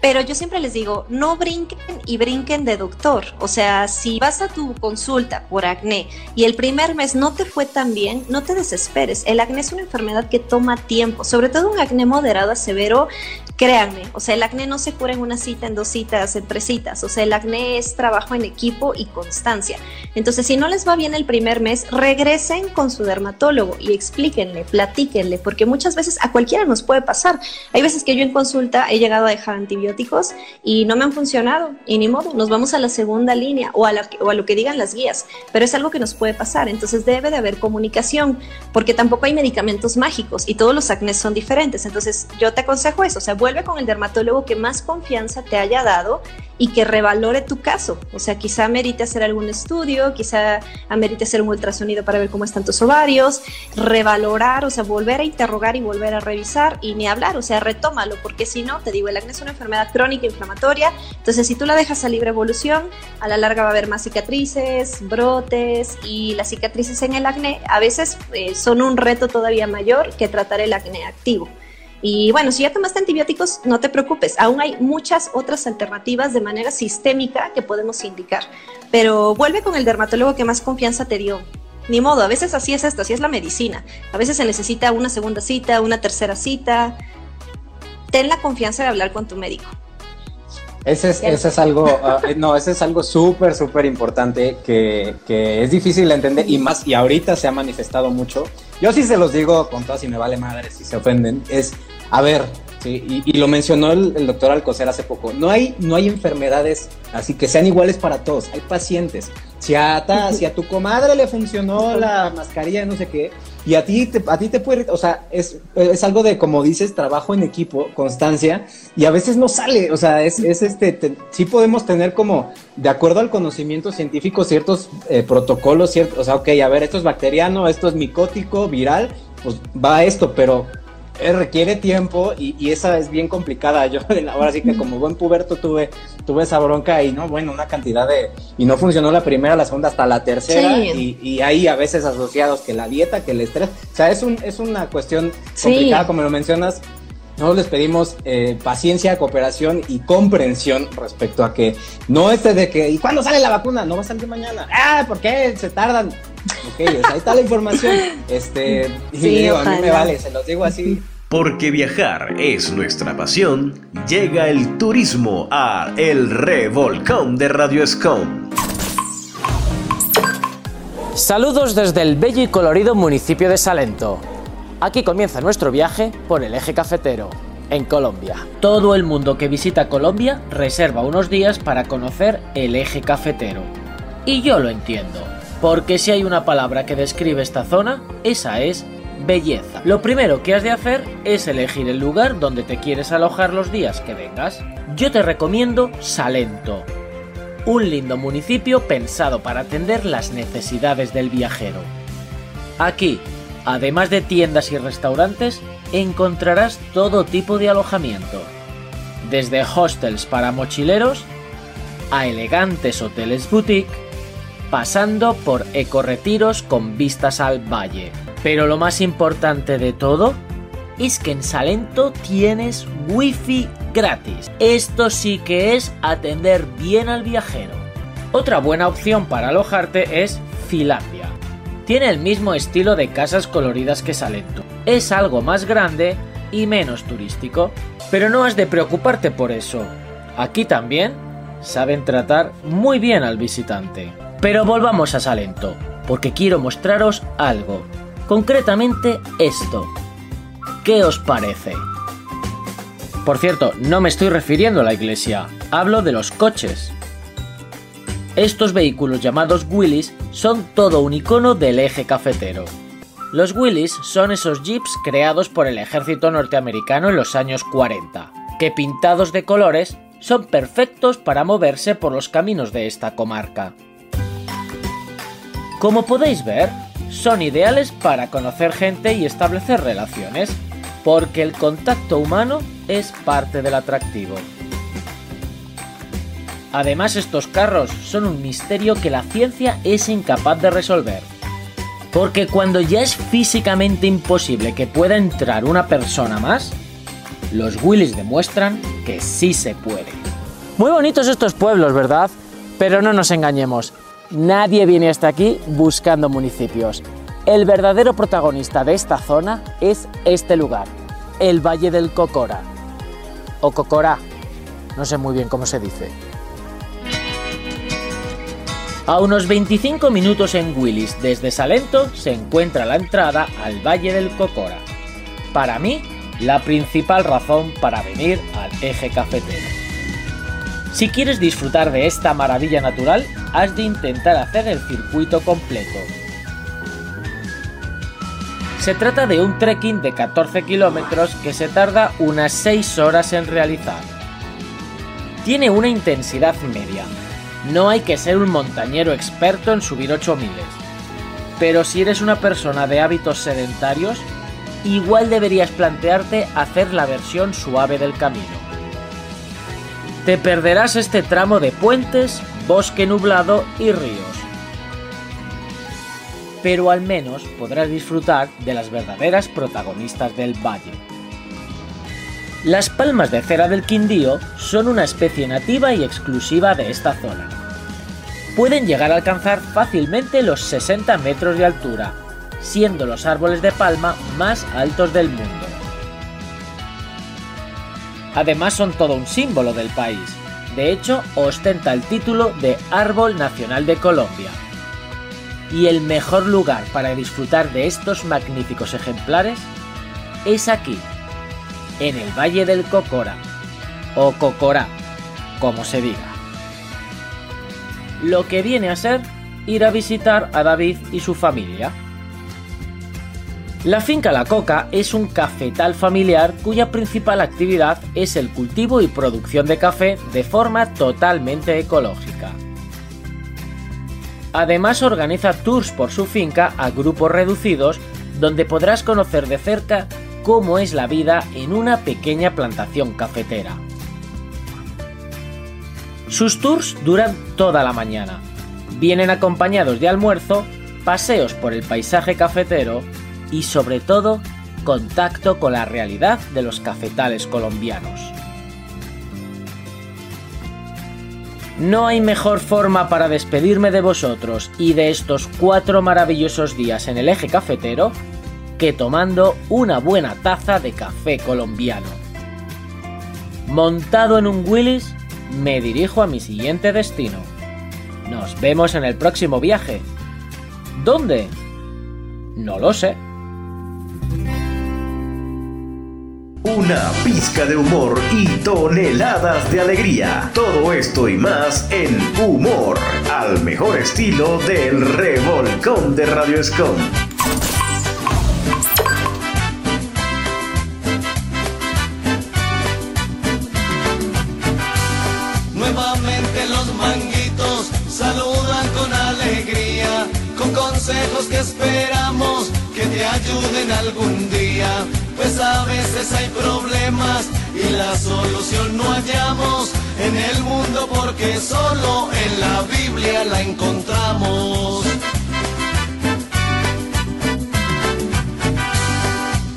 pero yo siempre les digo, no brinquen y brinquen de doctor. O sea, si vas a tu consulta por acné y el primer mes no te fue tan bien, no te desesperes. El acné es una enfermedad que toma tiempo, sobre todo un acné moderado a severo. Créanme, o sea, el acné no se cura en una cita, en dos citas, en tres citas. O sea, el acné es trabajo en equipo y constancia. Entonces, si no les va bien el primer mes, regresen con su dermatólogo y explíquenle, platíquenle, porque muchas veces a cualquiera nos puede pasar. Hay veces que yo en consulta he llegado a dejar antibióticos y no me han funcionado y ni modo, nos vamos a la segunda línea o a, la, o a lo que digan las guías, pero es algo que nos puede pasar, entonces debe de haber comunicación, porque tampoco hay medicamentos mágicos y todos los acnés son diferentes, entonces yo te aconsejo eso, o sea, vuelve con el dermatólogo que más confianza te haya dado y que revalore tu caso. O sea, quizá merite hacer algún estudio, quizá amerite hacer un ultrasonido para ver cómo están tus ovarios, revalorar, o sea, volver a interrogar y volver a revisar y ni hablar, o sea, retómalo, porque si no, te digo, el acné es una enfermedad crónica inflamatoria, entonces si tú la dejas a libre evolución, a la larga va a haber más cicatrices, brotes y las cicatrices en el acné a veces eh, son un reto todavía mayor que tratar el acné activo. Y bueno, si ya tomaste antibióticos, no te preocupes, aún hay muchas otras alternativas de manera sistémica que podemos indicar. Pero vuelve con el dermatólogo que más confianza te dio. Ni modo, a veces así es esto, así es la medicina. A veces se necesita una segunda cita, una tercera cita. Ten la confianza de hablar con tu médico.
Ese es, ese es algo, uh, no, ese es algo súper, súper importante que, que, es difícil de entender y más, y ahorita se ha manifestado mucho. Yo sí se los digo con todas y me vale madre si se ofenden, es a ver, sí, y, y, lo mencionó el, el, doctor Alcocer hace poco, no hay, no hay enfermedades así que sean iguales para todos, hay pacientes. Si a, ta, si a tu comadre le funcionó la mascarilla, no sé qué, y a ti te, a ti te puede, o sea, es, es algo de, como dices, trabajo en equipo, constancia, y a veces no sale, o sea, es, es este, te, sí podemos tener como, de acuerdo al conocimiento científico, ciertos eh, protocolos, ciertos, o sea, ok, a ver, esto es bacteriano, esto es micótico, viral, pues va esto, pero eh, requiere tiempo y, y, esa es bien complicada. Yo ahora sí que como buen puberto tuve, tuve esa bronca y no, bueno, una cantidad de... Y no funcionó la primera, la segunda, hasta la tercera. Sí. Y, y, hay a veces asociados que la dieta, que el estrés. O sea, es, un, es una cuestión complicada, sí. como lo mencionas. Nosotros les pedimos eh, paciencia, cooperación y comprensión respecto a que no este de que, ¿y cuándo sale la vacuna? No va a salir mañana. Ah, ¿por qué? Se tardan. Ok, ahí está la información. Este, y sí, digo, a mí me vale, se los digo así.
Porque viajar es nuestra pasión, llega el turismo a El Revolcón de Radio Escom.
Saludos desde el bello y colorido municipio de Salento. Aquí comienza nuestro viaje por el eje cafetero, en Colombia. Todo el mundo que visita Colombia reserva unos días para conocer el eje cafetero. Y yo lo entiendo, porque si hay una palabra que describe esta zona, esa es belleza. Lo primero que has de hacer es elegir el lugar donde te quieres alojar los días que vengas. Yo te recomiendo Salento, un lindo municipio pensado para atender las necesidades del viajero. Aquí, además de tiendas y restaurantes, encontrarás todo tipo de alojamiento, desde hostels para mochileros a elegantes hoteles boutique, pasando por ecorretiros con vistas al valle. Pero lo más importante de todo es que en Salento tienes wifi gratis. Esto sí que es atender bien al viajero. Otra buena opción para alojarte es Finlandia. Tiene el mismo estilo de casas coloridas que Salento. Es algo más grande y menos turístico. Pero no has de preocuparte por eso. Aquí también saben tratar muy bien al visitante. Pero volvamos a Salento, porque quiero mostraros algo. Concretamente esto. ¿Qué os parece? Por cierto, no me estoy refiriendo a la iglesia, hablo de los coches. Estos vehículos llamados Willys son todo un icono del eje cafetero. Los Willys son esos jeeps creados por el ejército norteamericano en los años 40, que pintados de colores son perfectos para moverse por los caminos de esta comarca. Como podéis ver, son ideales para conocer gente y establecer relaciones. porque el contacto humano es parte del atractivo. Además estos carros son un misterio que la ciencia es incapaz de resolver. Porque cuando ya es físicamente imposible que pueda entrar una persona más, los Willys demuestran que sí se puede. Muy bonitos estos pueblos, ¿verdad? Pero no nos engañemos, nadie viene hasta aquí buscando municipios. El verdadero protagonista de esta zona es este lugar, el Valle del Cocora. O Cocorá, no sé muy bien cómo se dice. A unos 25 minutos en Willis desde Salento se encuentra la entrada al Valle del Cocora. Para mí, la principal razón para venir al eje cafetero. Si quieres disfrutar de esta maravilla natural, has de intentar hacer el circuito completo. Se trata de un trekking de 14 kilómetros que se tarda unas 6 horas en realizar. Tiene una intensidad media. No hay que ser un montañero experto en subir 8000. Pero si eres una persona de hábitos sedentarios, igual deberías plantearte hacer la versión suave del camino. Te perderás este tramo de puentes, bosque nublado y ríos. Pero al menos podrás disfrutar de las verdaderas protagonistas del valle. Las palmas de cera del Quindío son una especie nativa y exclusiva de esta zona. Pueden llegar a alcanzar fácilmente los 60 metros de altura, siendo los árboles de palma más altos del mundo. Además son todo un símbolo del país. De hecho, ostenta el título de Árbol Nacional de Colombia. Y el mejor lugar para disfrutar de estos magníficos ejemplares es aquí, en el Valle del Cocora, o Cocorá, como se diga. Lo que viene a ser ir a visitar a David y su familia. La finca La Coca es un cafetal familiar cuya principal actividad es el cultivo y producción de café de forma totalmente ecológica. Además organiza tours por su finca a grupos reducidos donde podrás conocer de cerca cómo es la vida en una pequeña plantación cafetera. Sus tours duran toda la mañana. Vienen acompañados de almuerzo, paseos por el paisaje cafetero y sobre todo contacto con la realidad de los cafetales colombianos. No hay mejor forma para despedirme de vosotros y de estos cuatro maravillosos días en el eje cafetero tomando una buena taza de café colombiano. Montado en un Willis, me dirijo a mi siguiente destino. Nos vemos en el próximo viaje. ¿Dónde? No lo sé.
Una pizca de humor y toneladas de alegría. Todo esto y más en Humor, al mejor estilo del revolcón de Radio Escom.
Ayuden algún día. Pues a veces hay problemas y la solución no hallamos en el mundo porque solo en la Biblia la encontramos.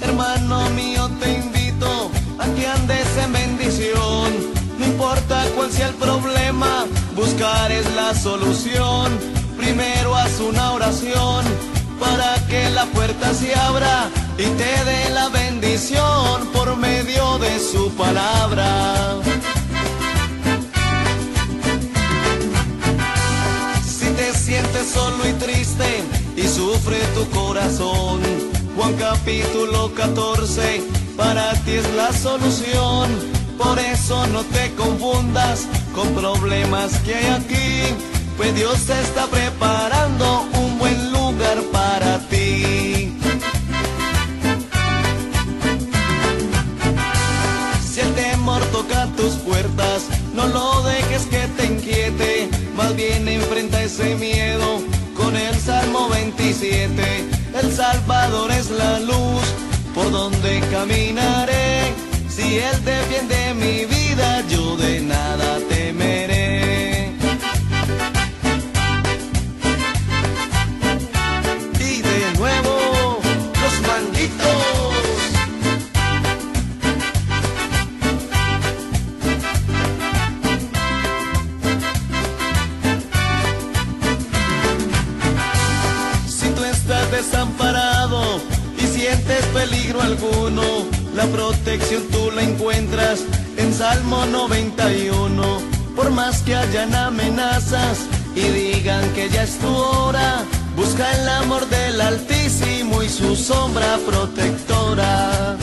Hermano mío, te invito a que andes en bendición. No importa cuál sea el problema, buscar es la solución. Primero haz una oración para que la puerta se abra y te dé la bendición por medio de su palabra. Si te sientes solo y triste y sufre tu corazón, Juan capítulo 14, para ti es la solución. Por eso no te confundas con problemas que hay aquí, pues Dios está preparando no lo dejes que te inquiete, más bien enfrenta ese miedo con el Salmo 27. El Salvador es la luz por dónde caminaré. Si Él defiende mi vida, yo de nada temeré. Protección tú la encuentras en Salmo 91. Por más que hayan amenazas y digan que ya es tu hora, busca el amor del Altísimo y su sombra protectora.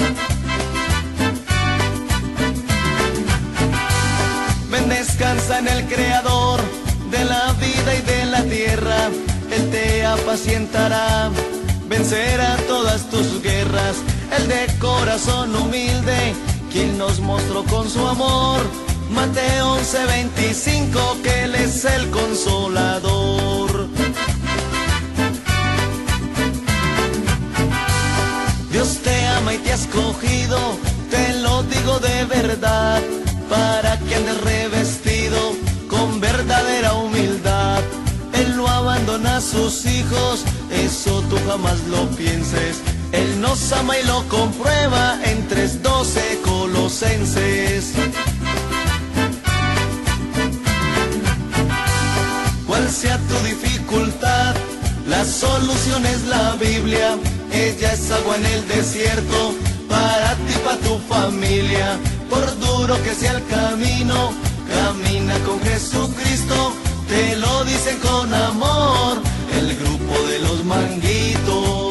Ven, descansa en el Creador de la vida y de la tierra. Él te apacientará, vencerá todas tus guerras. El de corazón humilde, quien nos mostró con su amor. Mateo 11:25, que Él es el consolador. Dios te ama y te ha escogido, te lo digo de verdad, para que andes revestido con verdadera humildad. Él no abandona a sus hijos, eso tú jamás lo pienses. Él nos ama y lo comprueba en 3.12 Colosenses. Cual sea tu dificultad, la solución es la Biblia. Ella es agua en el desierto, para ti, para tu familia. Por duro que sea el camino, camina con Jesucristo. Te lo dicen con amor, el grupo de los manguitos.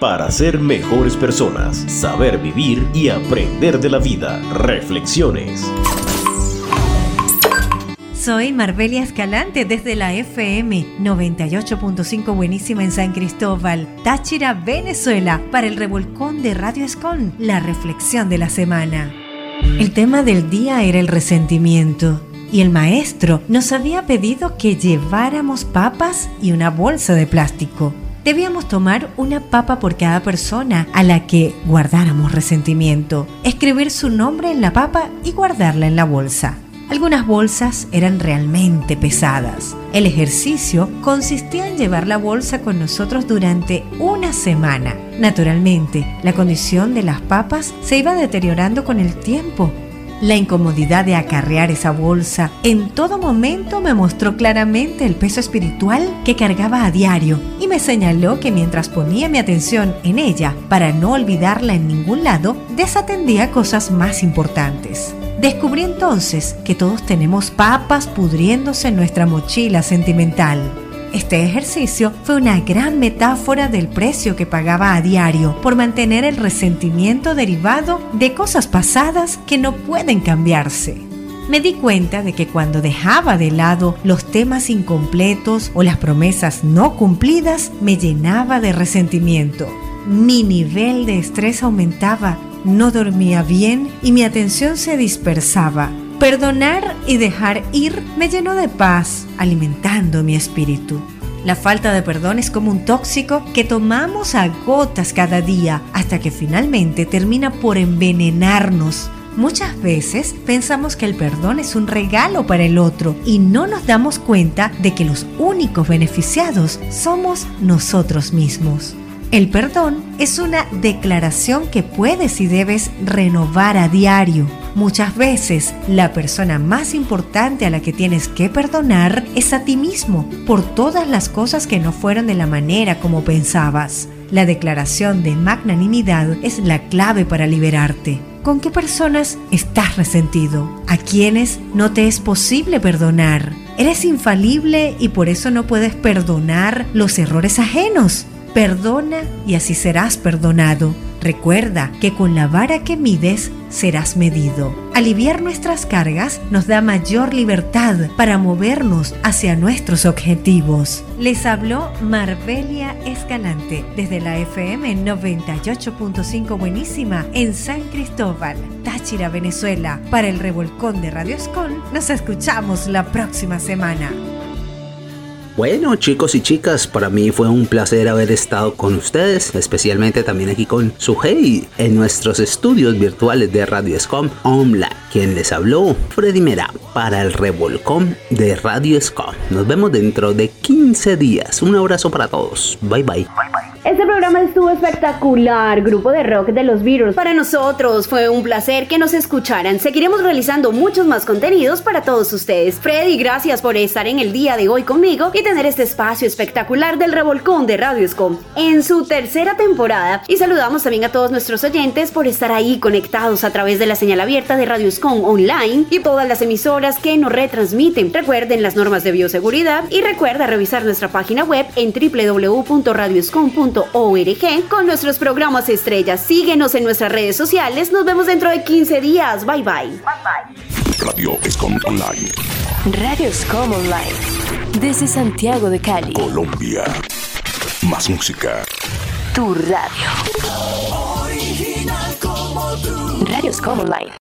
Para ser mejores personas, saber vivir y aprender de la vida. Reflexiones.
Soy Marbelia Escalante desde la FM 98.5 Buenísima en San Cristóbal, Táchira, Venezuela, para el revolcón de Radio Escon, la reflexión de la semana. El tema del día era el resentimiento y el maestro nos había pedido que lleváramos papas y una bolsa de plástico. Debíamos tomar una papa por cada persona a la que guardáramos resentimiento, escribir su nombre en la papa y guardarla en la bolsa. Algunas bolsas eran realmente pesadas. El ejercicio consistía en llevar la bolsa con nosotros durante una semana. Naturalmente, la condición de las papas se iba deteriorando con el tiempo. La incomodidad de acarrear esa bolsa en todo momento me mostró claramente el peso espiritual que cargaba a diario y me señaló que mientras ponía mi atención en ella para no olvidarla en ningún lado, desatendía cosas más importantes. Descubrí entonces que todos tenemos papas pudriéndose en nuestra mochila sentimental. Este ejercicio fue una gran metáfora del precio que pagaba a diario por mantener el resentimiento derivado de cosas pasadas que no pueden cambiarse. Me di cuenta de que cuando dejaba de lado los temas incompletos o las promesas no cumplidas, me llenaba de resentimiento. Mi nivel de estrés aumentaba no dormía bien y mi atención se dispersaba. Perdonar y dejar ir me llenó de paz, alimentando mi espíritu. La falta de perdón es como un tóxico que tomamos a gotas cada día hasta que finalmente termina por envenenarnos. Muchas veces pensamos que el perdón es un regalo para el otro y no nos damos cuenta de que los únicos beneficiados somos nosotros mismos. El perdón es una declaración que puedes y debes renovar a diario. Muchas veces la persona más importante a la que tienes que perdonar es a ti mismo por todas las cosas que no fueron de la manera como pensabas. La declaración de magnanimidad es la clave para liberarte. ¿Con qué personas estás resentido? ¿A quiénes no te es posible perdonar? ¿Eres infalible y por eso no puedes perdonar los errores ajenos? Perdona y así serás perdonado. Recuerda que con la vara que mides serás medido. Aliviar nuestras cargas nos da mayor libertad para movernos hacia nuestros objetivos. Les habló Marbelia Escalante desde la FM 98.5 Buenísima en San Cristóbal, Táchira, Venezuela. Para el revolcón de Radio Escon, nos escuchamos la próxima semana.
Bueno, chicos y chicas, para mí fue un placer haber estado con ustedes, especialmente también aquí con Sujei en nuestros estudios virtuales de Radio Scom Online. Quien les habló, Freddy Mera, para el revolcón de Radio Scom. Nos vemos dentro de 15 días. Un abrazo para todos. Bye bye.
Este programa estuvo espectacular, grupo de rock de los Beatles. Para nosotros fue un placer que nos escucharan. Seguiremos realizando muchos más contenidos para todos ustedes. Freddy, gracias por estar en el día de hoy conmigo y tener este espacio espectacular del revolcón de Radio Scom en su tercera temporada. Y saludamos también a todos nuestros oyentes por estar ahí conectados a través de la señal abierta de Radio Scom online y todas las emisoras que nos retransmiten. Recuerden las normas de bioseguridad y recuerda revisar nuestra página web en con nuestros programas estrellas. Síguenos en nuestras redes sociales. Nos vemos dentro de 15 días. Bye bye. Bye
bye. Radio Escom Online.
Radio Escom Online. Desde Santiago de Cali.
Colombia. Más música.
Tu radio. Original como tú. Radio Escom Online.